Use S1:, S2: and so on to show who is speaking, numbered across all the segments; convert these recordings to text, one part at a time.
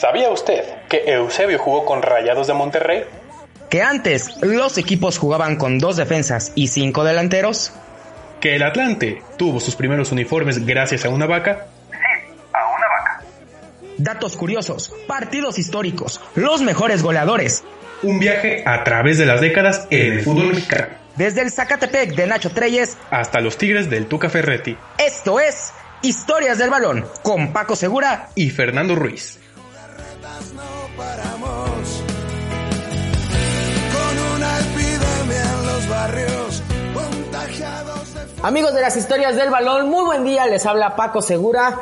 S1: ¿Sabía usted que Eusebio jugó con Rayados de Monterrey?
S2: ¿Que antes los equipos jugaban con dos defensas y cinco delanteros?
S1: ¿Que el Atlante tuvo sus primeros uniformes gracias a una vaca?
S3: Sí, a una vaca.
S2: Datos curiosos, partidos históricos, los mejores goleadores.
S1: Un viaje a través de las décadas en el fútbol mexicano.
S2: Desde el Zacatepec de Nacho Treyes
S1: hasta los Tigres del Tuca Ferretti.
S2: Esto es Historias del Balón con Paco Segura
S1: y Fernando Ruiz.
S2: Amigos de las historias del balón, muy buen día, les habla Paco Segura.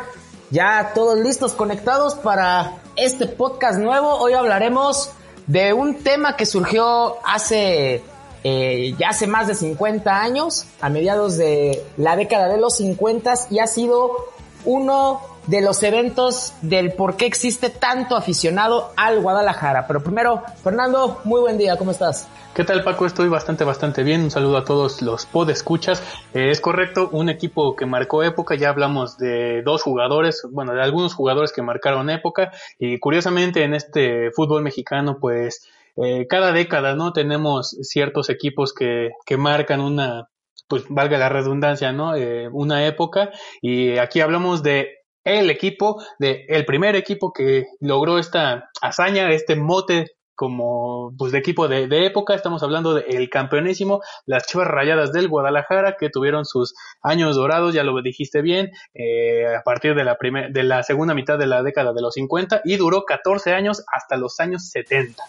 S2: Ya todos listos, conectados para este podcast nuevo. Hoy hablaremos de un tema que surgió hace eh, ya hace más de 50 años, a mediados de la década de los 50 y ha sido uno de los eventos del por qué existe tanto aficionado al Guadalajara. Pero primero, Fernando, muy buen día, ¿cómo estás?
S1: ¿Qué tal Paco? Estoy bastante, bastante bien. Un saludo a todos los podescuchas. Eh, es correcto, un equipo que marcó época. Ya hablamos de dos jugadores, bueno, de algunos jugadores que marcaron época. Y curiosamente en este fútbol mexicano, pues eh, cada década, ¿no? Tenemos ciertos equipos que, que marcan una, pues valga la redundancia, ¿no? Eh, una época. Y aquí hablamos de el equipo, de el primer equipo que logró esta hazaña, este mote como pues de equipo de, época, estamos hablando del campeonísimo, las Chivas Rayadas del Guadalajara, que tuvieron sus años dorados, ya lo dijiste bien, eh, a partir de la, de la segunda mitad de la década de los 50 y duró 14 años hasta los años 70.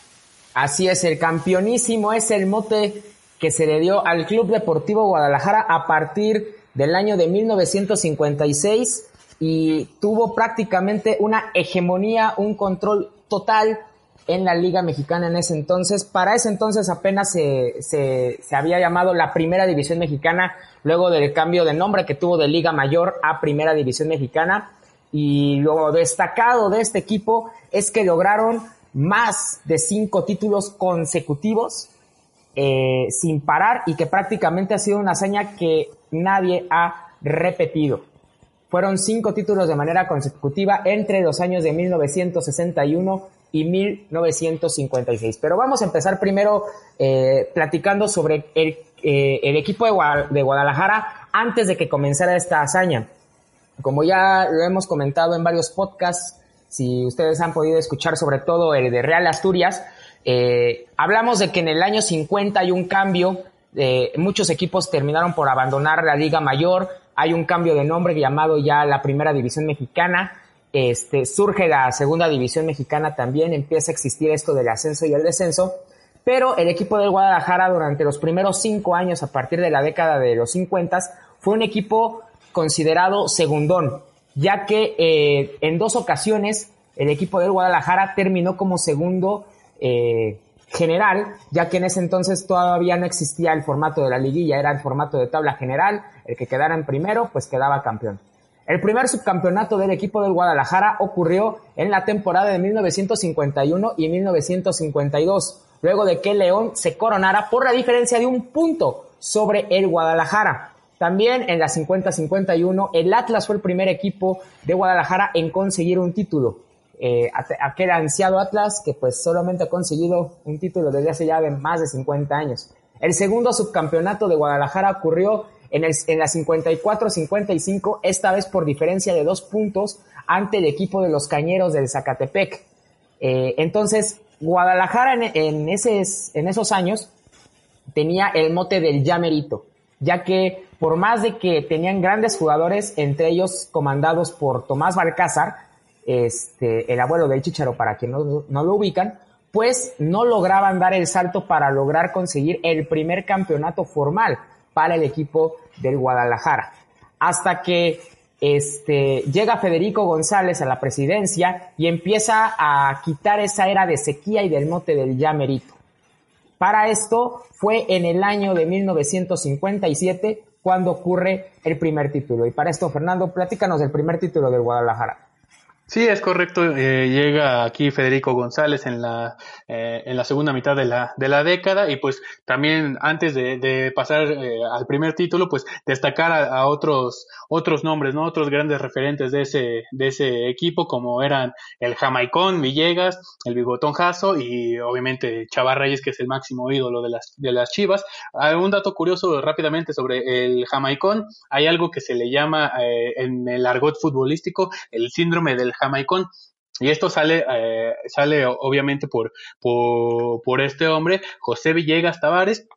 S2: Así es, el campeonísimo es el mote que se le dio al Club Deportivo Guadalajara a partir del año de 1956 y tuvo prácticamente una hegemonía, un control total en la Liga Mexicana en ese entonces. Para ese entonces apenas se, se, se, había llamado la Primera División Mexicana, luego del cambio de nombre que tuvo de Liga Mayor a Primera División Mexicana. Y lo destacado de este equipo es que lograron más de cinco títulos consecutivos eh, sin parar y que prácticamente ha sido una hazaña que nadie ha repetido. Fueron cinco títulos de manera consecutiva entre los años de 1961 y 1956. Pero vamos a empezar primero eh, platicando sobre el, eh, el equipo de, Guadalajara antes de que comenzara esta hazaña. Como ya lo hemos comentado en varios podcasts, si ustedes han podido escuchar sobre todo el de Real Asturias, eh, hablamos de que en el año 50 hay un cambio, eh, muchos equipos terminaron por abandonar la Liga Mayor, hay un cambio de nombre llamado ya la Primera División Mexicana, este, surge la Segunda División Mexicana también, empieza a existir esto del ascenso y el descenso, pero el equipo del Guadalajara durante los primeros cinco años, a partir de la década de los 50, fue un equipo considerado segundón, ya que eh, en dos ocasiones el equipo del Guadalajara terminó como segundo eh, general, ya que en ese entonces todavía no existía el formato de la liguilla, era el formato de tabla general, el que quedara en primero pues quedaba campeón. El primer subcampeonato del equipo del Guadalajara ocurrió en la temporada de 1951 y 1952, luego de que León se coronara por la diferencia de un punto sobre el Guadalajara. También en la 50-51 el Atlas fue el primer equipo de Guadalajara en conseguir un título eh, aquel ansiado Atlas que pues solamente ha conseguido un título desde hace ya de más de 50 años. El segundo subcampeonato de Guadalajara ocurrió en, el, en la 54-55, esta vez por diferencia de dos puntos ante el equipo de los Cañeros del Zacatepec. Eh, entonces, Guadalajara en, en, en esos años tenía el mote del llamerito, ya que por más de que tenían grandes jugadores, entre ellos comandados por Tomás Balcázar, este, el abuelo del Chicharo, para quien no, lo ubican, pues no lograban dar el salto para lograr conseguir el primer campeonato formal para el equipo del Guadalajara. Hasta que este, llega Federico González a la presidencia y empieza a quitar esa era de sequía y del mote del ya merito. Para esto fue en el año de 1957 cuando ocurre el primer título. Y para esto, Fernando, platícanos del primer título del Guadalajara.
S1: Sí, es correcto. Eh, llega aquí Federico González en la, eh, en la segunda mitad de la, de la década y pues también antes de, de pasar eh, al primer título, pues destacar a, otros, otros nombres, ¿no? Otros grandes referentes de ese, de ese equipo como eran el Jamaicón, Villegas, el Bigotón Jasso y obviamente Chava Reyes, que es el máximo ídolo de las, de las Chivas. Hay un dato curioso rápidamente sobre el Jamaicón. Hay algo que se le llama en el argot futbolístico el síndrome del Jamaicón. Y esto sale, eh, sale obviamente por, por, por este hombre, José Villegas Tavares,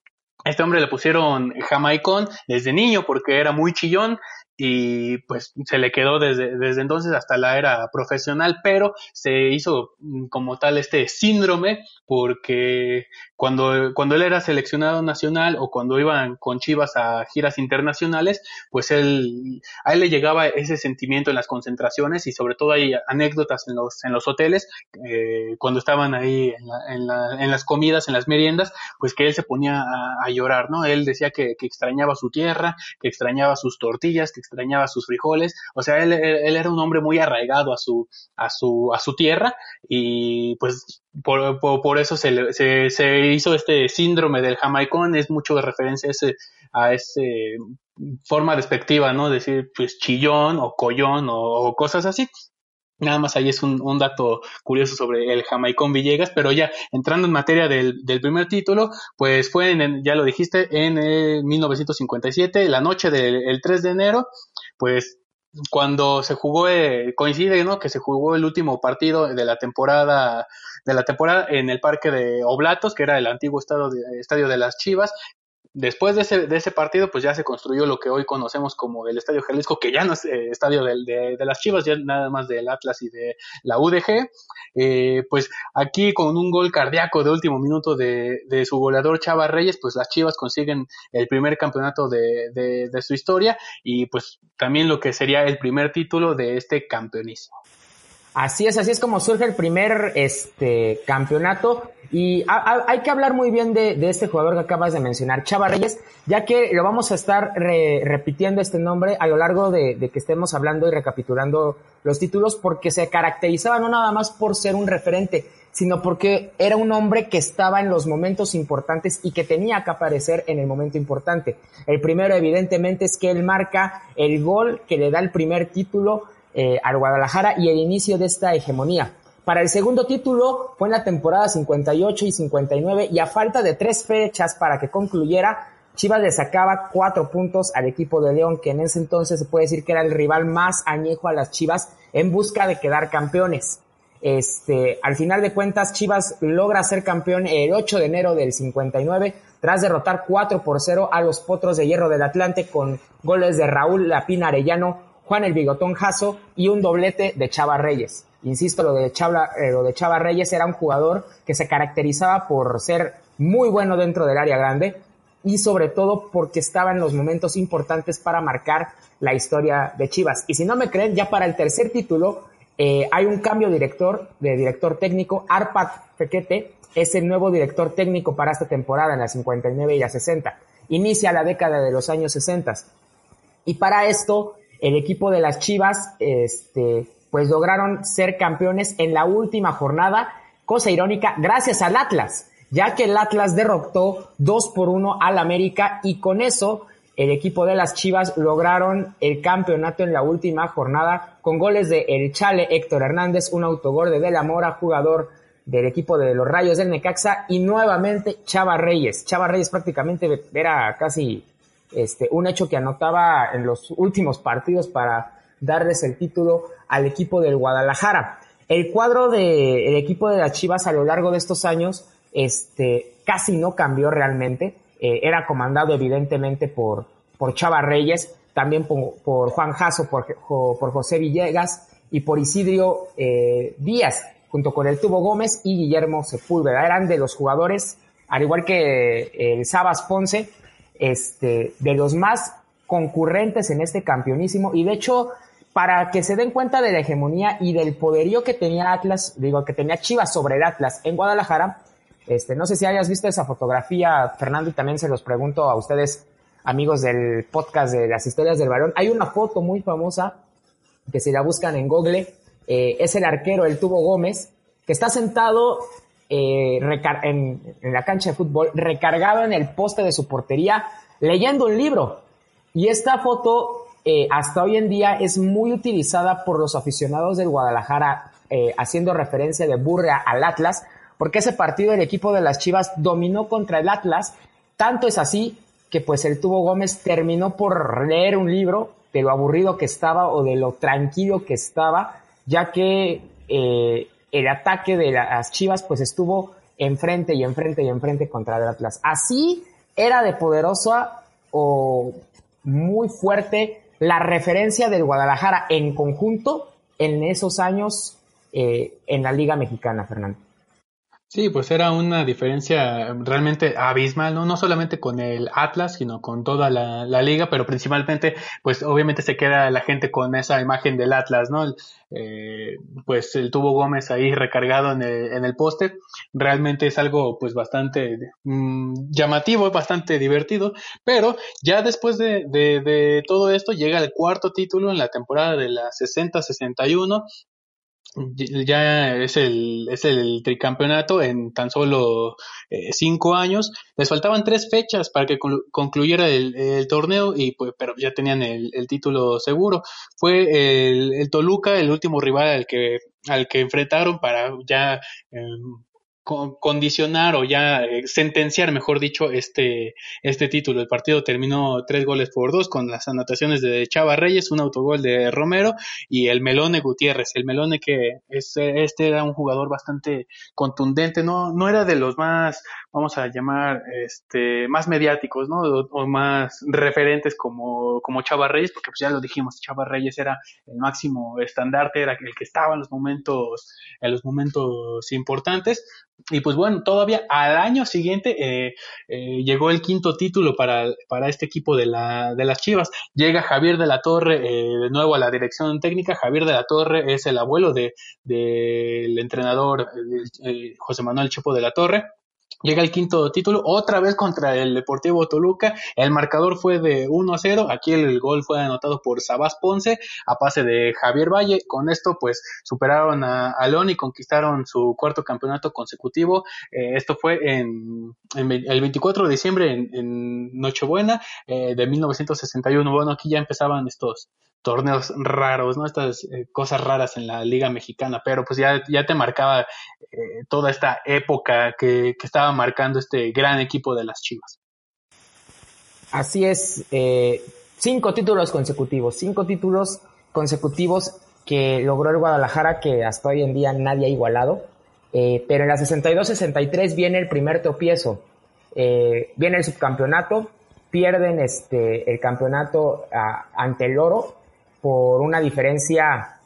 S1: este hombre le pusieron Jamaicón desde niño porque era muy chillón y pues se le quedó desde, desde entonces hasta la era profesional, pero se hizo mm, como tal este síndrome porque cuando, cuando él era seleccionado nacional o cuando iban con Chivas a giras internacionales, pues él, a él le llegaba ese sentimiento en las concentraciones y sobre todo hay anécdotas en los, en los hoteles, eh, cuando estaban ahí en, en, las comidas, en las meriendas, pues que él se ponía a, llorar, ¿no? Él decía que, que extrañaba su tierra, que extrañaba sus tortillas, que sus frijoles, o sea, él, él, era un hombre muy arraigado a su, a su, a su tierra y pues por, por, eso se, se, se, hizo este síndrome del jamaicón, es mucho de referencia a ese, a ese forma despectiva, ¿no? Decir, pues chillón o collón o, cosas así. Nada más ahí es un, un, dato curioso sobre el Jamaicón Villegas, pero ya entrando en materia del, del primer título, pues fue, en, ya lo dijiste, en el 1957, la noche del 3 de enero, pues cuando se jugó, eh, coincide, ¿no? Que se jugó el último partido de la temporada, de la temporada en el parque de Oblatos, que era el antiguo estadio de, estadio de las Chivas, Después de ese, de ese partido, pues ya se construyó lo que hoy conocemos como el Estadio Jalisco, que ya no es eh, estadio de, de, las Chivas, ya nada más del Atlas y de la UDG. Eh, pues aquí con un gol cardíaco de último minuto de, de, su goleador Chava Reyes, pues las Chivas consiguen el primer campeonato de, de su historia y pues también lo que sería el primer título de este campeonismo.
S2: Así es, así es como surge el primer este, campeonato. Y hay que hablar muy bien de, este jugador que acabas de mencionar, Chava Reyes, ya que lo vamos a estar repitiendo este nombre a lo largo de, que estemos hablando y recapitulando los títulos, porque se caracterizaba no nada más por ser un referente, sino porque era un hombre que estaba en los momentos importantes y que tenía que aparecer en el momento importante. El primero, evidentemente, es que él marca el gol que le da el primer título eh, al Guadalajara y el inicio de esta hegemonía. Para el segundo título fue en la temporada 58 y 59 y a falta de tres fechas para que concluyera, Chivas le sacaba cuatro puntos al equipo de León, que en ese entonces se puede decir que era el rival más añejo a las Chivas en busca de quedar campeones. Este, al final de cuentas, Chivas logra ser campeón el 8 de enero del 59 tras derrotar 4 por 0 a los Potros de Hierro del Atlante con goles de Raúl Lapina Arellano, Juan el Bigotón Jasso y un doblete de Chava Reyes. Insisto, lo de Chava, eh, lo de Chava Reyes era un jugador que se caracterizaba por ser muy bueno dentro del área grande y sobre todo porque estaba en los momentos importantes para marcar la historia de Chivas. Y si no me creen, ya para el tercer título eh, hay un cambio de director, de director técnico. Arpad Fequete es el nuevo director técnico para esta temporada en la 59 y la 60. Inicia la década de los años 60. Y para esto el equipo de las Chivas, este, pues lograron ser campeones en la última jornada, cosa irónica, gracias al Atlas, ya que el Atlas derrotó 2 por 1 al América y con eso el equipo de las Chivas lograron el campeonato en la última jornada con goles de El Chale Héctor Hernández, un autogol de De la Mora, jugador del equipo de los Rayos del Necaxa y nuevamente Chava Reyes. Chava Reyes prácticamente era casi este, un hecho que anotaba en los últimos partidos para darles el título al equipo del Guadalajara. El cuadro del equipo de las Chivas a lo largo de estos años este, casi no cambió realmente. Eh, era comandado evidentemente por, por Chava Reyes, también por, Juan Jasso, por, por, José Villegas y por Isidrio eh, Díaz, junto con el Tubo Gómez y Guillermo Sepúlveda. Eran de los jugadores, al igual que el Sabas Ponce, este, de los más concurrentes en este campeonísimo y de hecho para que se den cuenta de la hegemonía y del poderío que tenía Atlas, digo, que tenía Chivas sobre el Atlas en Guadalajara, este, no sé si hayas visto esa fotografía, Fernando, y también se los pregunto a ustedes, amigos del podcast de las historias del balón. Hay una foto muy famosa que si la buscan en Google, eh, es el arquero, el Tubo Gómez, que está sentado eh, en, la cancha de fútbol, recargado en el poste de su portería, leyendo un libro. Y esta foto eh, hasta hoy en día es muy utilizada por los aficionados del Guadalajara, eh, haciendo referencia de burra al Atlas, porque ese partido el equipo de las Chivas dominó contra el Atlas, tanto es así que pues el Tubo Gómez terminó por leer un libro de lo aburrido que estaba o de lo tranquilo que estaba, ya que eh, el ataque de las Chivas pues estuvo enfrente y enfrente y enfrente contra el Atlas. Así era de poderosa o muy fuerte la referencia del Guadalajara en conjunto en esos años eh, en la Liga Mexicana, Fernando.
S1: Sí, pues era una diferencia realmente abismal, ¿no? no solamente con el Atlas, sino con toda la, liga, pero principalmente, pues obviamente se queda la gente con esa imagen del Atlas, ¿no? Eh, pues el tubo Gómez ahí recargado en el, en el poste, realmente es algo pues bastante mm, llamativo, bastante divertido, pero ya después de, de, de todo esto llega el cuarto título en la temporada de la 60-61 ya es el, es el tricampeonato en tan solo eh, cinco años. Les faltaban tres fechas para que concluyera el, torneo, y pues, pero ya tenían el, título seguro. Fue el, el, Toluca el último rival al que, al que enfrentaron para ya em, condicionar o ya eh, sentenciar, mejor dicho, este, este título. El partido terminó tres goles por dos con las anotaciones de Chava Reyes, un autogol de Romero y el Melone Gutiérrez. El Melone que es, este era un jugador bastante contundente, no, no era de los más, vamos a llamar, este, más mediáticos, ¿no? O, más referentes como, como Chava Reyes, porque pues ya lo dijimos, Chava Reyes era el máximo estandarte, era el que estaba en los momentos, en los momentos importantes y pues bueno, todavía al año siguiente eh, eh, llegó el quinto título para, para este equipo de, la, de las Chivas. Llega Javier de la Torre eh, de nuevo a la dirección técnica. Javier de la Torre es el abuelo del de, entrenador José Manuel Chepo de la Torre. Llega el quinto título, otra vez contra el Deportivo Toluca. El marcador fue de 1 a 0. Aquí el, gol fue anotado por Sabás Ponce a pase de Javier Valle. Con esto, pues, superaron a, a León y conquistaron su cuarto campeonato consecutivo. Eh, esto fue en, el 24 de diciembre, en, Nochebuena eh, de 1961. Bueno, aquí ya empezaban estos, torneos raros, ¿no? Estas eh, cosas raras en la liga mexicana, pero pues ya, ya te marcaba eh, toda esta época que, estaba marcando este gran equipo de las Chivas.
S2: Así es, eh, cinco títulos consecutivos, cinco títulos consecutivos que logró el Guadalajara que hasta hoy en día nadie ha igualado, pero en la 62-63 viene el primer tropiezo, viene el subcampeonato, pierden este, el campeonato ante el Oro por una diferencia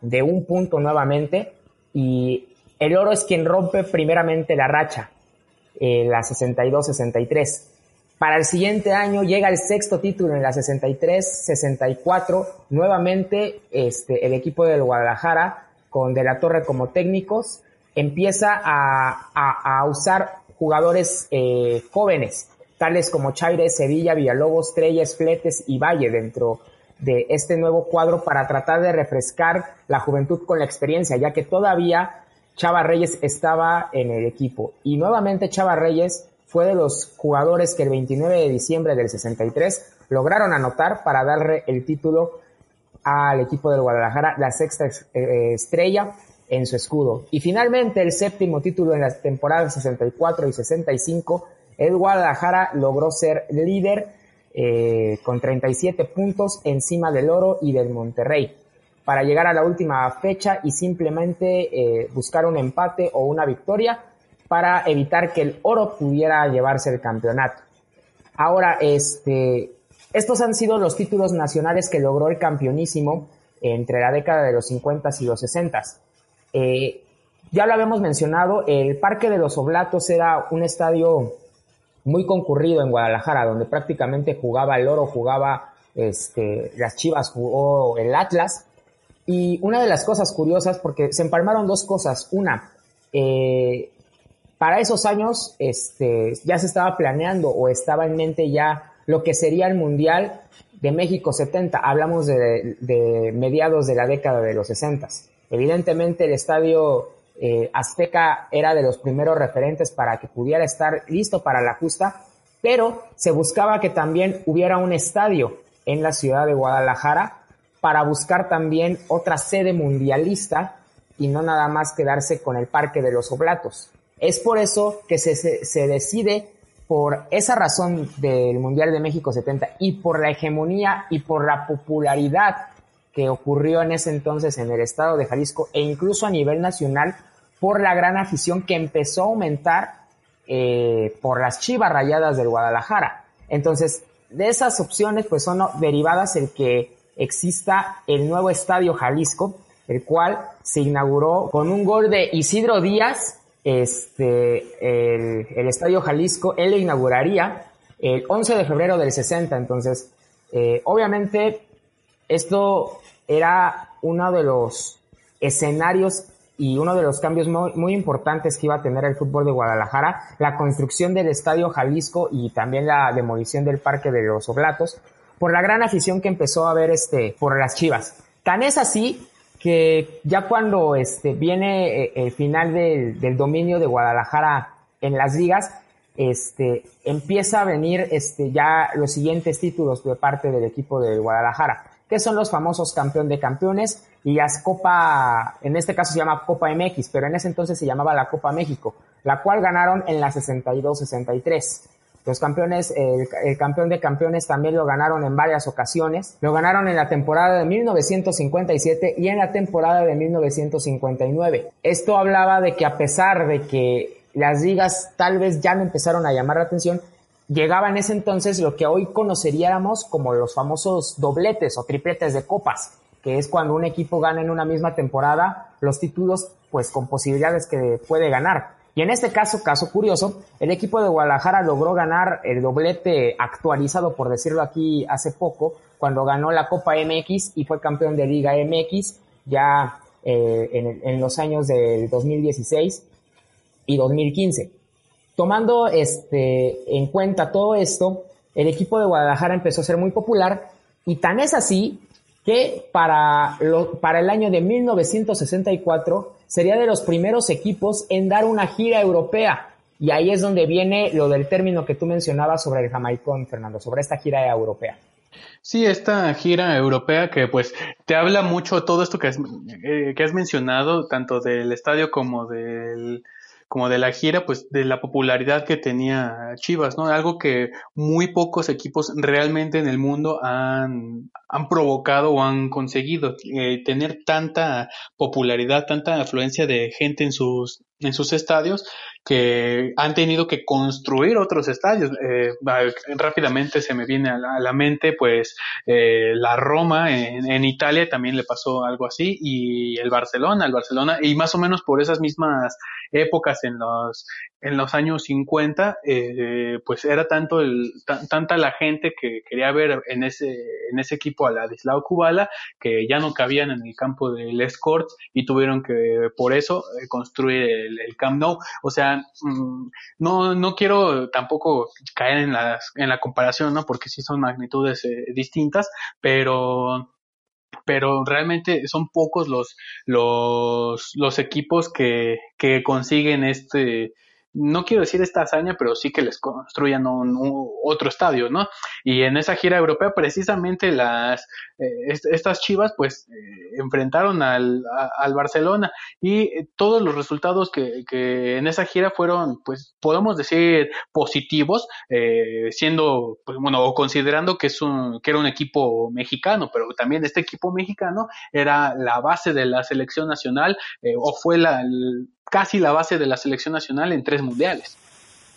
S2: de un punto nuevamente y el oro es quien rompe primeramente la racha, eh, la 62-63. Para el siguiente año llega el sexto título en la 63-64, nuevamente este, el equipo del Guadalajara con De la Torre como técnicos empieza a, usar jugadores eh, jóvenes, tales como Chaire, Sevilla, Villalobos, Treyes, Fletes y Valle dentro de este nuevo cuadro para tratar de refrescar la juventud con la experiencia, ya que todavía Chava Reyes estaba en el equipo. Y nuevamente Chava Reyes fue de los jugadores que el 29 de diciembre del 63 lograron anotar para darle el título al equipo del Guadalajara, la sexta eh, estrella en su escudo. Y finalmente el séptimo título en las temporadas 64 y 65, el Guadalajara logró ser líder eh, con 37 puntos encima del Oro y del Monterrey para llegar a la última fecha y simplemente eh, buscar un empate o una victoria para evitar que el Oro pudiera llevarse el campeonato. Ahora, este, estos han sido los títulos nacionales que logró el campeonísimo entre la década de los 50 y los 60. Eh, ya lo habíamos mencionado, el Parque de los Oblatos era un estadio muy concurrido en Guadalajara, donde prácticamente jugaba el oro, jugaba este, las Chivas jugó el Atlas. Y una de las cosas curiosas, porque se empalmaron dos cosas. Una, eh, para esos años este, ya se estaba planeando o estaba en mente ya lo que sería el Mundial de México 70. Hablamos de, de mediados de la década de los 60. Evidentemente el estadio eh, Azteca era de los primeros referentes para que pudiera estar listo para la justa, pero se buscaba que también hubiera un estadio en la ciudad de Guadalajara para buscar también otra sede mundialista y no nada más quedarse con el Parque de los Oblatos. Es por eso que se, se, decide por esa razón del Mundial de México 70 y por la hegemonía y por la popularidad que ocurrió en ese entonces en el estado de Jalisco e incluso a nivel nacional por la gran afición que empezó a aumentar eh, por las chivas rayadas del Guadalajara. Entonces, de esas opciones, pues son derivadas el que exista el nuevo Estadio Jalisco, el cual se inauguró con un gol de Isidro Díaz, este, el, el Estadio Jalisco, él lo inauguraría el 11 de febrero del 60, entonces, eh, obviamente, esto era uno de los escenarios y uno de los cambios muy, importantes que iba a tener el fútbol de Guadalajara, la construcción del Estadio Jalisco y también la demolición del Parque de los Oblatos, por la gran afición que empezó a haber este, por las Chivas. Tan es así que ya cuando este, viene eh, el final del, del dominio de Guadalajara en las ligas, este, empieza a venir este, ya los siguientes títulos de parte del equipo de Guadalajara son los famosos campeón de campeones y las Copa, en este caso se llama Copa MX, pero en ese entonces se llamaba la Copa México, la cual ganaron en la 62-63. Los campeones, el, el, campeón de campeones también lo ganaron en varias ocasiones. Lo ganaron en la temporada de 1957 y en la temporada de 1959. Esto hablaba de que a pesar de que las ligas tal vez ya no empezaron a llamar la atención, llegaba en ese entonces lo que hoy conoceríamos como los famosos dobletes o tripletes de copas, que es cuando un equipo gana en una misma temporada los títulos pues con posibilidades que puede ganar. Y en este caso, caso curioso, el equipo de Guadalajara logró ganar el doblete actualizado, por decirlo aquí, hace poco, cuando ganó la Copa MX y fue campeón de Liga MX ya eh, en, en los años del 2016 y 2015. Tomando este, en cuenta todo esto, el equipo de Guadalajara empezó a ser muy popular y tan es así que para, lo, para el año de 1964 sería de los primeros equipos en dar una gira europea. Y ahí es donde viene lo del término que tú mencionabas sobre el Jamaicón, Fernando, sobre esta gira europea.
S1: Sí, esta gira europea que pues te habla mucho todo esto que has, eh, que has mencionado, tanto del estadio como del, como de la gira, pues de la popularidad que tenía Chivas, ¿no? Algo que muy pocos equipos realmente en el mundo han, han provocado o han conseguido, eh, tener tanta popularidad, tanta afluencia de gente en sus, en sus estadios que han tenido que construir otros estadios. Eh, rápidamente se me viene a la, mente, pues, eh, la Roma en, en, Italia también le pasó algo así y el Barcelona, el Barcelona, y más o menos por esas mismas épocas en los, en los años 50, eh, pues era tanto el, tanta la gente que quería ver en ese, en ese equipo a Ladislao Kubala que ya no cabían en el campo del Escort y tuvieron que, por eso, eh, construir el, el, Camp Nou. O sea, mm, no, no quiero tampoco caer en, las, en la comparación, ¿no? Porque sí son magnitudes eh, distintas, pero pero realmente son pocos los, los, los equipos que, que consiguen este, no quiero decir esta hazaña, pero sí que les construyan un, otro estadio, ¿no? Y en esa gira europea, precisamente las eh, estas Chivas, pues eh, enfrentaron al, al Barcelona y eh, todos los resultados que, que, en esa gira fueron, pues podemos decir positivos, siendo, pues bueno, o considerando que es un que era un equipo mexicano, pero también este equipo mexicano era la base de la selección nacional o fue la, casi la base de la selección nacional en tres mundiales.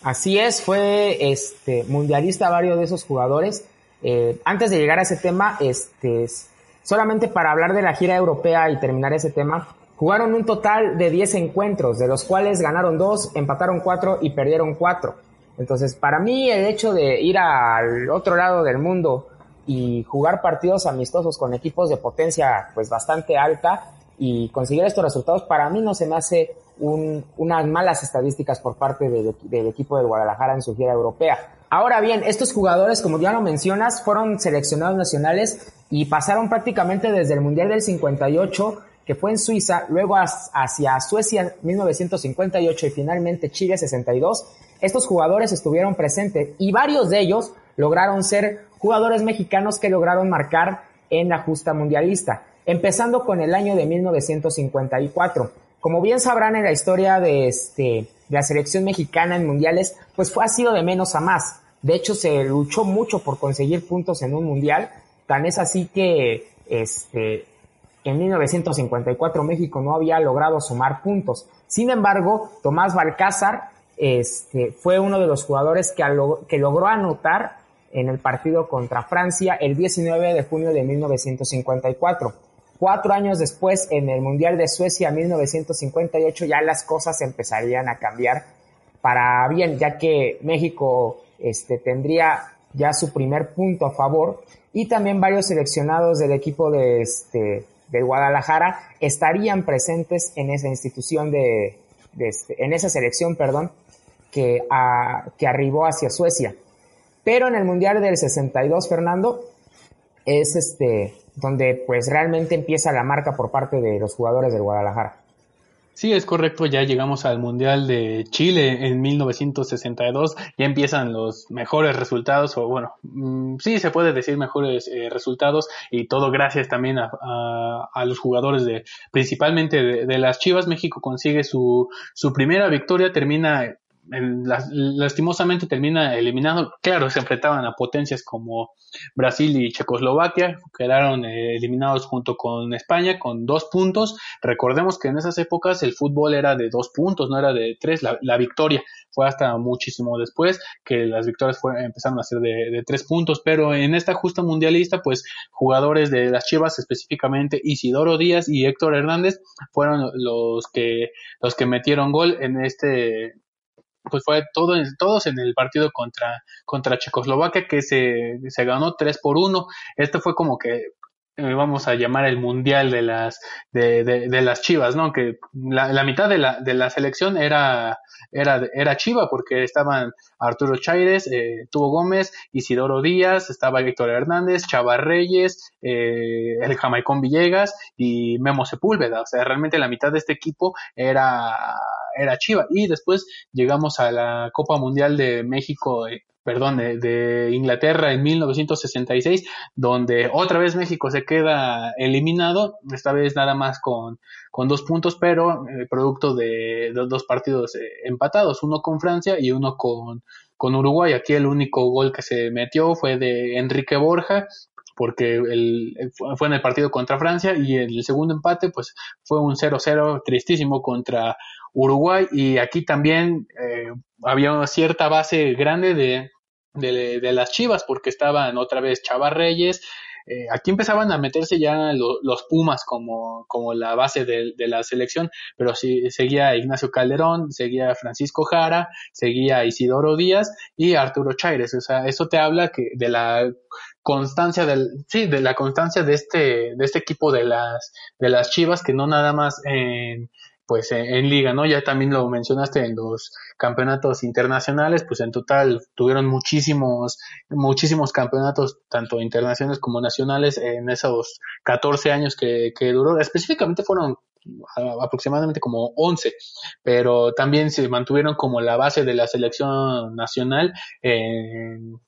S2: Así es, fue este mundialista varios de esos jugadores. Eh, antes de llegar a ese tema, este, solamente para hablar de la gira europea y terminar ese tema, jugaron un total de 10 encuentros, de los cuales ganaron dos, empataron cuatro y perdieron cuatro. Entonces, para mí el hecho de ir al otro lado del mundo y jugar partidos amistosos con equipos de potencia pues bastante alta y conseguir estos resultados para mí no se me hace unas malas estadísticas por parte del, equipo de Guadalajara en su gira europea. Ahora bien, estos jugadores, como ya lo mencionas, fueron seleccionados nacionales y pasaron prácticamente desde el Mundial del 58, que fue en Suiza, luego hacia Suecia 1958 y finalmente Chile 62. Estos jugadores estuvieron presentes y varios de ellos lograron ser jugadores mexicanos que lograron marcar en la justa mundialista, empezando con el año de 1954. Como bien sabrán en la historia de, este, la selección mexicana en mundiales, pues fue, ha sido de menos a más. De hecho, se luchó mucho por conseguir puntos en un mundial. Tan es así que este, en 1954 México no había logrado sumar puntos. Sin embargo, Tomás Balcázar este, fue uno de los jugadores que, que logró anotar en el partido contra Francia el 19 de junio de 1954. Cuatro años después, en el Mundial de Suecia 1958, ya las cosas empezarían a cambiar para bien, ya que México este, tendría ya su primer punto a favor y también varios seleccionados del equipo de, este, de Guadalajara estarían presentes en esa institución de, este, en esa selección, perdón, que, que arribó hacia Suecia. Pero en el Mundial del 62, Fernando, es este donde pues realmente empieza la marca por parte de los jugadores del Guadalajara.
S1: Sí, es correcto, ya llegamos al Mundial de Chile en 1962, ya empiezan los mejores resultados, o bueno, mm, sí se puede decir mejores eh, resultados, y todo gracias también a, los jugadores de, principalmente de, de, las Chivas, México consigue su, su primera victoria, termina lastimosamente termina eliminado. Claro, se enfrentaban a potencias como Brasil y Checoslovaquia, quedaron eh, eliminados junto con España con dos puntos. Recordemos que en esas épocas el fútbol era de dos puntos, no era de tres. La, victoria fue hasta muchísimo después que las victorias empezaron a ser de, de, tres puntos, pero en esta justa mundialista, pues jugadores de las Chivas, específicamente Isidoro Díaz y Héctor Hernández, fueron los que, los que metieron gol en este pues fue todo, todos en el partido contra, contra Checoslovaquia que se, se ganó 3 por 1. Este fue como que eh, vamos a llamar el mundial de las de, de, las Chivas, ¿no? Que la, la, mitad de la, de la selección era era era Chiva porque estaban Arturo Chaires, eh, Tuvo Gómez, Isidoro Díaz, estaba Víctor Hernández, Chava Reyes, eh, el Jamaicón Villegas y Memo Sepúlveda, o sea, realmente la mitad de este equipo era era Chiva y después llegamos a la Copa Mundial de México eh, perdón, de, Inglaterra en 1966, donde otra vez México se queda eliminado, esta vez nada más con, con dos puntos, pero eh, producto de, dos partidos eh, empatados, uno con Francia y uno con, con Uruguay. Aquí el único gol que se metió fue de Enrique Borja, porque el, fue en el partido contra Francia y el segundo empate pues fue un 0-0 tristísimo contra Uruguay y aquí también eh, había cierta base grande de, de, las Chivas, porque estaban otra vez Chava Reyes. Eh, aquí empezaban a meterse ya los Pumas como, como la base de, la selección, pero sí, seguía Ignacio Calderón, seguía Francisco Jara, seguía Isidoro Díaz y Arturo Chaires. O sea, eso te habla que de la constancia del, sí, de la constancia de este, de este equipo de las, de las Chivas, que no nada más en, pues en, liga, ¿no? Ya también lo mencionaste en los campeonatos internacionales, pues en total tuvieron muchísimos, muchísimos campeonatos, tanto internacionales como nacionales, en esos 14 años que, que duró. Específicamente fueron aproximadamente como 11, pero también se mantuvieron como la base de la selección nacional en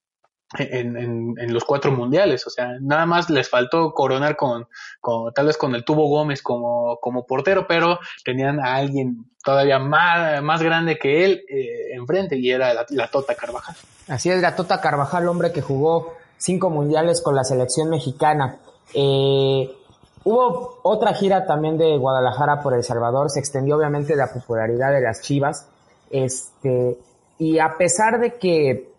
S1: en, en, los cuatro mundiales. O sea, nada más les faltó coronar con, con tal vez con el Tubo Gómez como, como portero, pero tenían a alguien todavía más, más grande que él eh, enfrente y era la, Tota Carvajal.
S2: Así es, la Tota Carvajal, hombre que jugó cinco mundiales con la selección mexicana. Eh, hubo otra gira también de Guadalajara por El Salvador, se extendió obviamente la popularidad de las Chivas. Este, y a pesar de que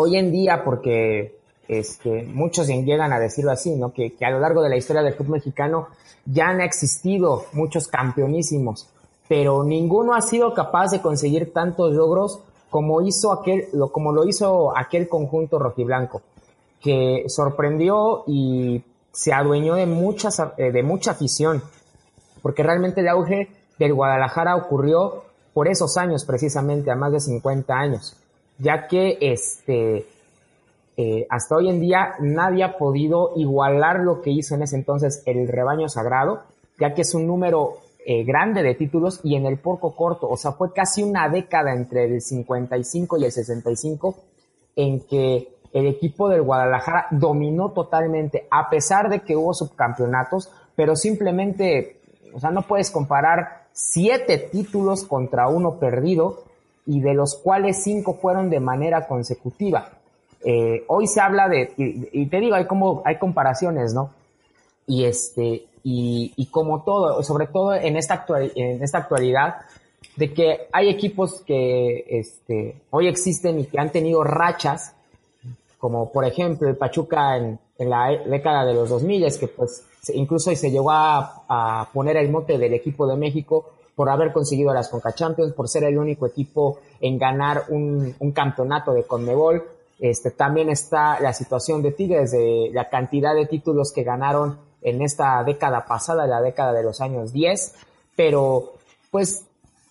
S2: hoy en día, porque este, muchos llegan a decirlo así, ¿no? Que, a lo largo de la historia del club mexicano ya han existido muchos campeonísimos, pero ninguno ha sido capaz de conseguir tantos logros como hizo aquel, como lo hizo aquel conjunto rojiblanco. que sorprendió y se adueñó de, muchas, eh, de mucha afición, porque realmente el auge del Guadalajara ocurrió por esos años precisamente, a más de 50 años, ya que este, eh, hasta hoy en día nadie ha podido igualar lo que hizo en ese entonces el rebaño sagrado, ya que es un número eh, grande de títulos y en el porco corto, o sea, fue casi una década entre el 55 y el 65 en que el equipo del Guadalajara dominó totalmente, a pesar de que hubo subcampeonatos, pero simplemente, o sea, no puedes comparar siete títulos contra uno perdido y de los cuales cinco fueron de manera consecutiva. Eh, hoy se habla de, y, te digo, hay como, hay comparaciones, ¿no? Y este, y, y como todo, sobre todo en esta, actual, en esta actualidad, de que hay equipos que este, hoy existen y que han tenido rachas, como por ejemplo el Pachuca en, la década de los 2000, es que pues incluso se llegó a, a, poner el mote del equipo de México por haber conseguido las Conca Champions, por ser el único equipo en ganar un, campeonato de Conmebol, este, también está la situación de Tigres, de la cantidad de títulos que ganaron en esta década pasada, la década de los años 10, pero pues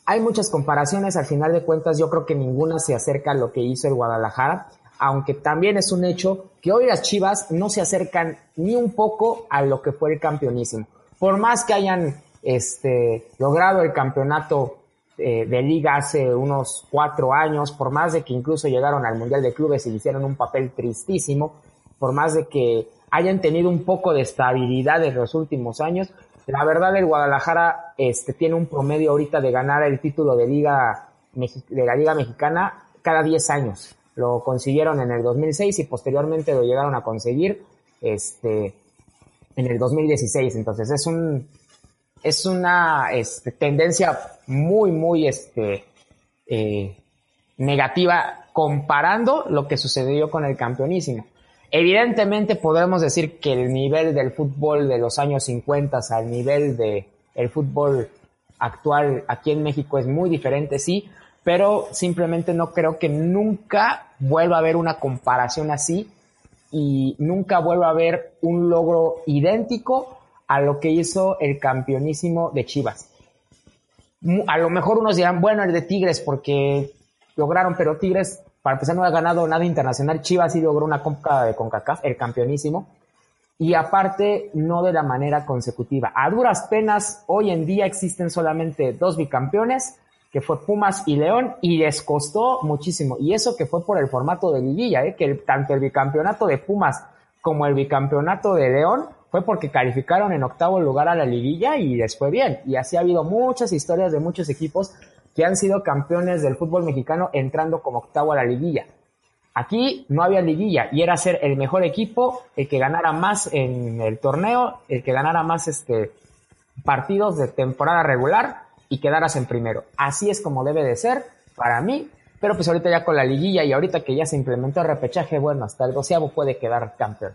S2: hay muchas comparaciones, al final de cuentas yo creo que ninguna se acerca a lo que hizo el Guadalajara, aunque también es un hecho que hoy las Chivas no se acercan ni un poco a lo que fue el campeonísimo. Por más que hayan este, logrado el campeonato eh, de liga hace unos cuatro años, por más de que incluso llegaron al Mundial de Clubes y hicieron un papel tristísimo, por más de que hayan tenido un poco de estabilidad en los últimos años, la verdad el Guadalajara este, tiene un promedio ahorita de ganar el título de liga de la Liga Mexicana cada 10 años. Lo consiguieron en el 2006 y posteriormente lo llegaron a conseguir este, en el 2016. Entonces es un es una este, tendencia muy, muy este, eh, negativa comparando lo que sucedió con el campeonísimo. Evidentemente podemos decir que el nivel del fútbol de los años 50 al nivel del el fútbol actual aquí en México es muy diferente, sí, pero simplemente no creo que nunca vuelva a haber una comparación así y nunca vuelva a haber un logro idéntico a lo que hizo el campeonísimo de Chivas. A lo mejor unos dirán, bueno, el de Tigres porque lograron, pero Tigres, para empezar, no ha ganado nada internacional. Chivas sí logró una copa de CONCACAF, el campeonísimo. Y aparte, no de la manera consecutiva. A duras penas, hoy en día existen solamente dos bicampeones, que fue Pumas y León, y les costó muchísimo. Y eso que fue por el formato de liguilla, ¿eh? que tanto el bicampeonato de Pumas como el bicampeonato de León fue porque calificaron en octavo lugar a la liguilla y les fue bien. Y así ha habido muchas historias de muchos equipos que han sido campeones del fútbol mexicano entrando como octavo a la liguilla. Aquí no había liguilla y era ser el mejor equipo, el que ganara más en el torneo, el que ganara más este, partidos de temporada regular y quedaras en primero. Así es como debe de ser para mí, pero pues ahorita ya con la liguilla y ahorita que ya se implementó el repechaje, bueno, hasta el doceavo puede quedar campeón.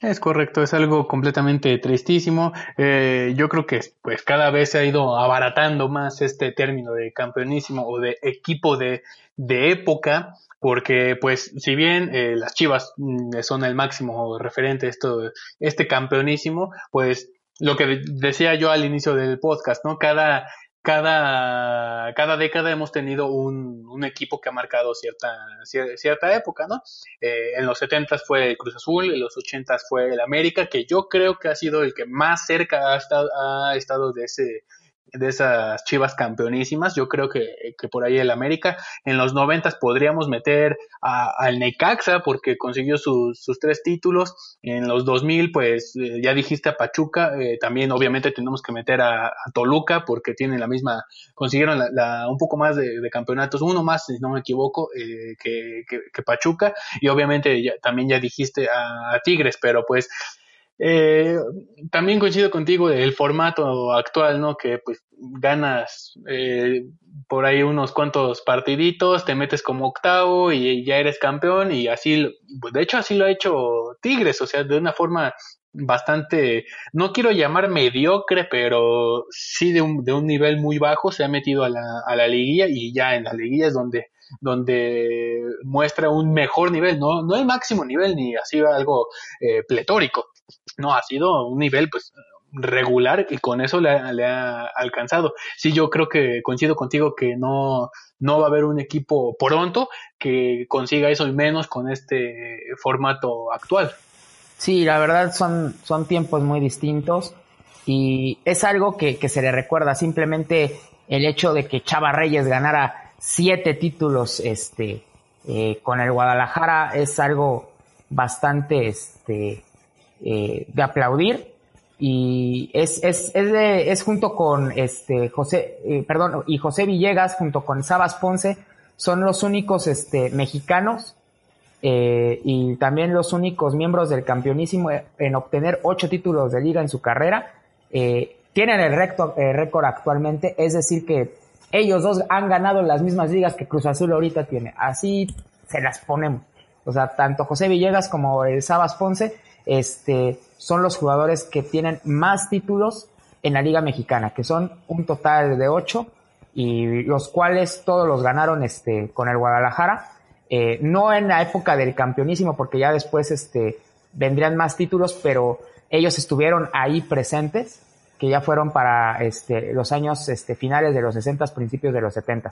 S1: Es correcto, es algo completamente tristísimo. Eh, yo creo que pues cada vez se ha ido abaratando más este término de campeonísimo o de equipo de, de época, porque pues si bien eh, las Chivas mm, son el máximo referente esto, este campeonísimo, pues lo que decía yo al inicio del podcast, ¿no? Cada, cada, cada década hemos tenido un, un, equipo que ha marcado cierta, cierta época, ¿no? Eh, en los 70 fue el Cruz Azul, en los 80 fue el América, que yo creo que ha sido el que más cerca ha estado, ha estado de ese, de esas chivas campeonísimas. Yo creo que, que por ahí el América. En los noventas podríamos meter al Necaxa porque consiguió sus, tres títulos. En los 2000, pues eh, ya dijiste a Pachuca. Eh, también obviamente tenemos que meter a, Toluca porque tienen la misma, consiguieron la, un poco más de, campeonatos, uno más, si no me equivoco, eh, que, que, Pachuca. Y obviamente ya, también ya dijiste a Tigres, pero pues eh, también coincido contigo del formato actual, ¿no? Que pues ganas eh, por ahí unos cuantos partiditos, te metes como octavo y ya eres campeón y así, pues de hecho así lo ha hecho Tigres, o sea, de una forma bastante, no quiero llamar mediocre, pero sí de un, de un nivel muy bajo, se ha metido a la, a la liguilla y ya en la liguilla es donde donde muestra un mejor nivel, no, no el máximo nivel ni así algo eh, pletórico, no, ha sido un nivel pues regular y con eso le, ha alcanzado. Sí, yo creo que coincido contigo que no, no va a haber un equipo pronto que consiga eso y menos con este formato actual.
S2: Sí, la verdad son, son tiempos muy distintos y es algo que, que se le recuerda simplemente el hecho de que Chava Reyes ganara siete títulos este, eh, con el Guadalajara es algo bastante este, eh, de aplaudir y es, es, es, de, es junto con este José, eh, perdón, y José Villegas junto con Sabas Ponce son los únicos este, mexicanos eh, y también los únicos miembros del campeonísimo en obtener ocho títulos de liga en su carrera. Eh, tienen el récord actualmente, es decir que ellos dos han ganado las mismas ligas que Cruz Azul ahorita tiene. Así se las ponemos. O sea, tanto José Villegas como el Sabas Ponce este, son los jugadores que tienen más títulos en la Liga Mexicana, que son un total de ocho y los cuales todos los ganaron este, con el Guadalajara. Eh, no en la época del campeonísimo, porque ya después este, vendrían más títulos, pero ellos estuvieron ahí presentes, que ya fueron para los años finales de los 60, principios de los 70.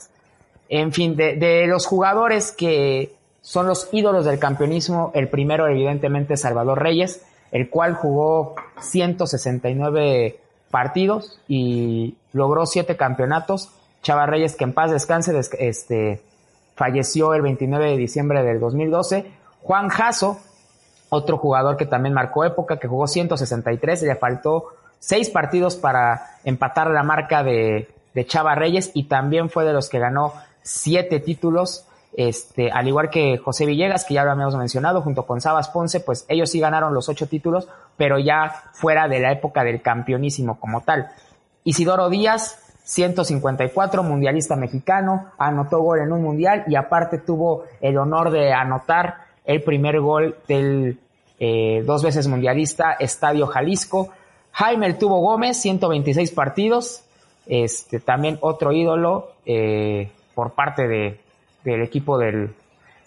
S2: En fin, de los jugadores que son los ídolos del campeonismo. El primero, evidentemente, Salvador Reyes, el cual jugó 169 partidos y logró siete campeonatos. Chava Reyes, que en paz descanse, este, falleció el 29 de diciembre del 2012. Juan Jasso, otro jugador que también marcó época, que jugó 163, le faltó seis partidos para empatar la marca de, de Chava Reyes y también fue de los que ganó siete títulos este, al igual que José Villegas, que ya lo habíamos mencionado, junto con Sabas Ponce, pues ellos sí ganaron los ocho títulos, pero ya fuera de la época del campeonísimo como tal. Isidoro Díaz, 154, mundialista mexicano, anotó gol en un mundial y aparte tuvo el honor de anotar el primer gol del eh, dos veces mundialista Estadio Jalisco. Jaime Tuvo Gómez, 126 partidos, este, también otro ídolo eh, por parte de, del equipo del,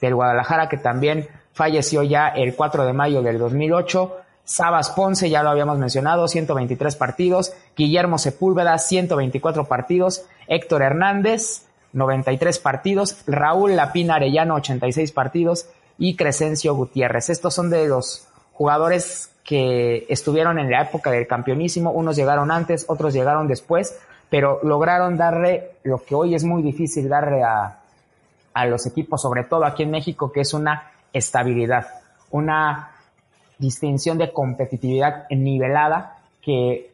S2: del Guadalajara, que también falleció ya el 4 de mayo del 2008. Sabas Ponce, ya lo habíamos mencionado, 123 partidos. Guillermo Sepúlveda, 124 partidos. Héctor Hernández, 93 partidos. Raúl Lapina Arellano, 86 partidos. Y Crescencio Gutiérrez. Estos son de los jugadores que estuvieron en la época del campeonísimo. Unos llegaron antes, otros llegaron después, pero lograron darle lo que hoy es muy difícil darle a, a los equipos, sobre todo aquí en México, que es una estabilidad, una distinción de competitividad nivelada que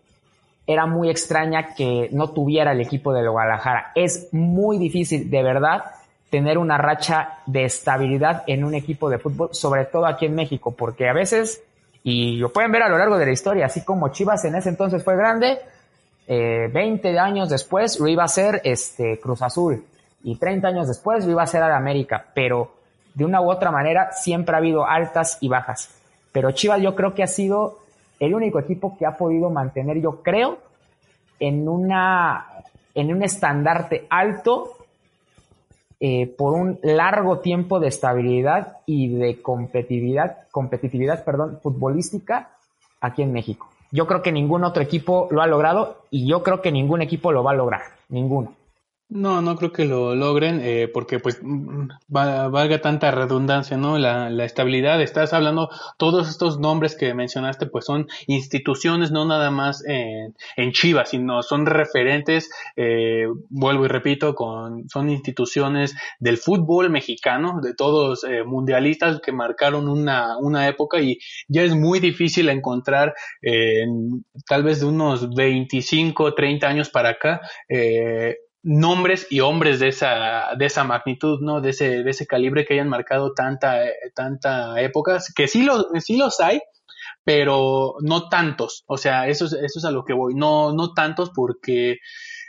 S2: era muy extraña que no tuviera el equipo de Guadalajara. Es muy difícil, de verdad, tener una racha de estabilidad en un equipo de fútbol, sobre todo aquí en México, porque a veces, y lo pueden ver a lo largo de la historia, así como Chivas en ese entonces fue grande, eh, 20 años después lo iba a ser este, Cruz Azul y 30 años después lo iba a ser a la América, pero de una u otra manera siempre ha habido altas y bajas. Pero Chivas yo creo que ha sido el único equipo que ha podido mantener, yo creo, en una en un estandarte alto eh, por un largo tiempo de estabilidad y de competitividad, competitividad, perdón, futbolística aquí en México. Yo creo que ningún otro equipo lo ha logrado y yo creo que ningún equipo lo va a lograr, ninguno.
S1: No, no creo que lo logren, eh, porque pues mm, valga tanta redundancia, ¿no? La, la, estabilidad, estás hablando, todos estos nombres que mencionaste, pues son instituciones, no nada más en, en Chivas, sino son referentes, eh, vuelvo y repito, con, son instituciones del fútbol mexicano, de todos eh, mundialistas que marcaron una, una época y ya es muy difícil encontrar, eh, tal vez de unos 25, 30 años para acá, eh, nombres y hombres de esa, de esa magnitud, ¿no? De ese, de ese calibre que hayan marcado tanta, tanta época, que sí, lo, sí los hay, pero no tantos. O sea, eso es, eso es a lo que voy. No, no tantos porque,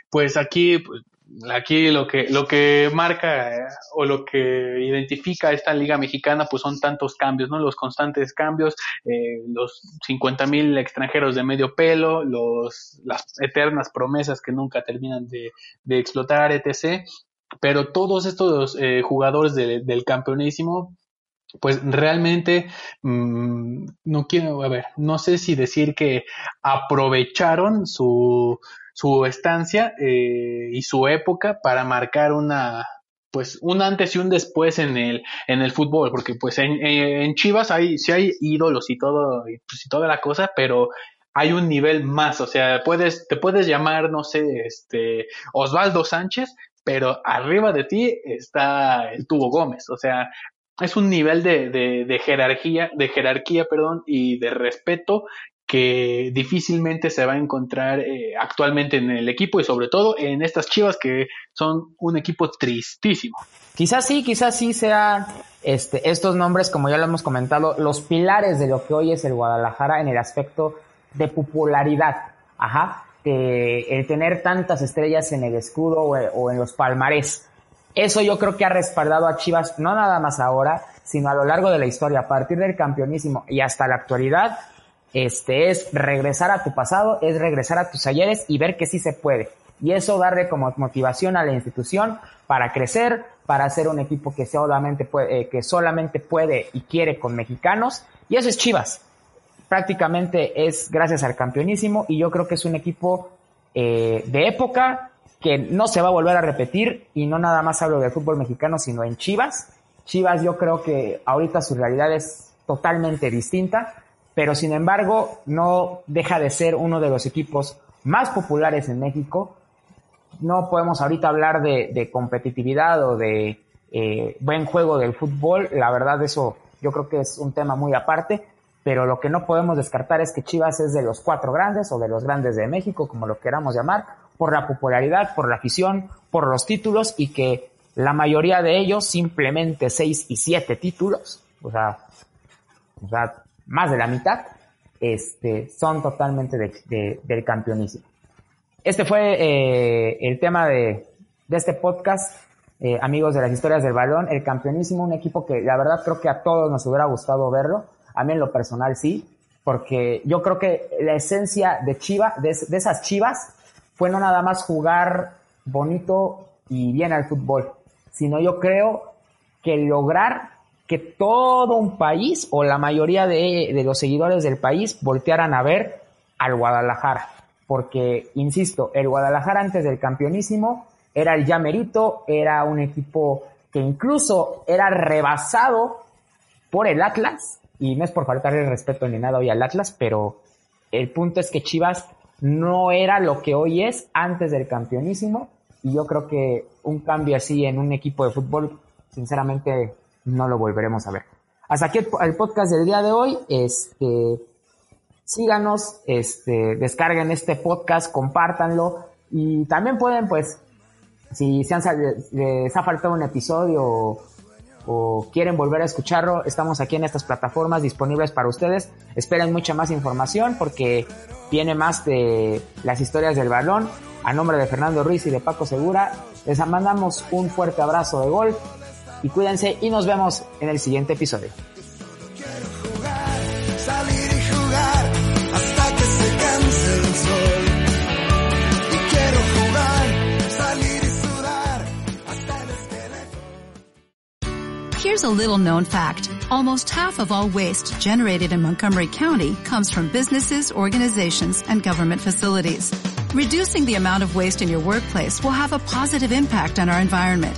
S1: pues aquí, pues, aquí lo que, lo que marca eh, o lo que identifica esta liga mexicana pues son tantos cambios, ¿no? Los constantes cambios, eh, los 50 mil extranjeros de medio pelo, los, las eternas promesas que nunca terminan de, de explotar, etc. pero todos estos eh, jugadores del campeonísimo pues realmente mm, no quiero, a ver, no sé si decir que aprovecharon su, su estancia eh, y su época para marcar una, pues un antes y un después en el, en el fútbol, porque pues en, en Chivas hay, sí hay ídolos y todo, pues, y toda la cosa, pero hay un nivel más, o sea, puedes, te puedes llamar, no sé, este, Osvaldo Sánchez, pero arriba de ti está el Tubo Gómez, o sea, es un nivel de, de, jerarquía, de jerarquía, perdón, y de respeto que difícilmente se va a encontrar eh, actualmente en el equipo y sobre todo en estas Chivas que son un equipo tristísimo.
S2: Quizás sí, quizás sí sean este, estos nombres, como ya lo hemos comentado, los pilares de lo que hoy es el Guadalajara en el aspecto de popularidad. Ajá. el tener tantas estrellas en el escudo o, o en los palmarés. Eso yo creo que ha respaldado a Chivas, no nada más ahora, sino a lo largo de la historia, a partir del campeonísimo y hasta la actualidad, este es regresar a tu pasado, es regresar a tus ayeres y ver que sí se puede. Y eso darle como motivación a la institución para crecer, para ser un equipo que solamente puede, eh, que solamente puede y quiere con mexicanos. Y eso es Chivas. Prácticamente es gracias al campeonísimo y yo creo que es un equipo eh, de época que no se va a volver a repetir y no nada más hablo del fútbol mexicano, sino en Chivas. Chivas yo creo que ahorita su realidad es totalmente distinta, pero sin embargo no deja de ser uno de los equipos más populares en México. No podemos ahorita hablar de, competitividad o de eh, buen juego del fútbol, la verdad eso yo creo que es un tema muy aparte, pero lo que no podemos descartar es que Chivas es de los cuatro grandes o de los grandes de México, como lo queramos llamar, por la popularidad, por la afición, por los títulos y que la mayoría de ellos, simplemente seis y siete títulos, o sea, o sea más de la mitad, este, son totalmente del campeonismo. Este fue eh, el tema de, este podcast, eh, amigos de las historias del balón, el campeonísimo, un equipo que la verdad creo que a todos nos hubiera gustado verlo, a mí en lo personal sí, porque yo creo que la esencia de Chiva, de esas Chivas, fue no nada más jugar bonito y bien al fútbol, sino yo creo que lograr que todo un país o la mayoría de, los seguidores del país voltearan a ver al Guadalajara. Porque, insisto, el Guadalajara antes del campeonísimo era el llamerito, era un equipo que incluso era rebasado por el Atlas, y no es por faltarle respeto ni nada hoy al Atlas, pero el punto es que Chivas no era lo que hoy es antes del campeonísimo y yo creo que un cambio así en un equipo de fútbol, sinceramente, no lo volveremos a ver. Hasta aquí el, podcast del día de hoy. Este, síganos, este, descarguen este podcast, compártanlo y también pueden, pues, si se han, les ha faltado un episodio o quieren volver a escucharlo, estamos aquí en estas plataformas disponibles para ustedes. Esperen mucha más información porque viene más de las historias del balón. A nombre de Fernando Ruiz y de Paco Segura, les mandamos un fuerte abrazo de gol y cuídense y nos vemos en el siguiente episodio.
S4: Here's a little known fact. Almost half of all waste generated in Montgomery County comes from businesses, organizations, and government facilities. Reducing the amount of waste in your workplace will have a positive impact on our environment.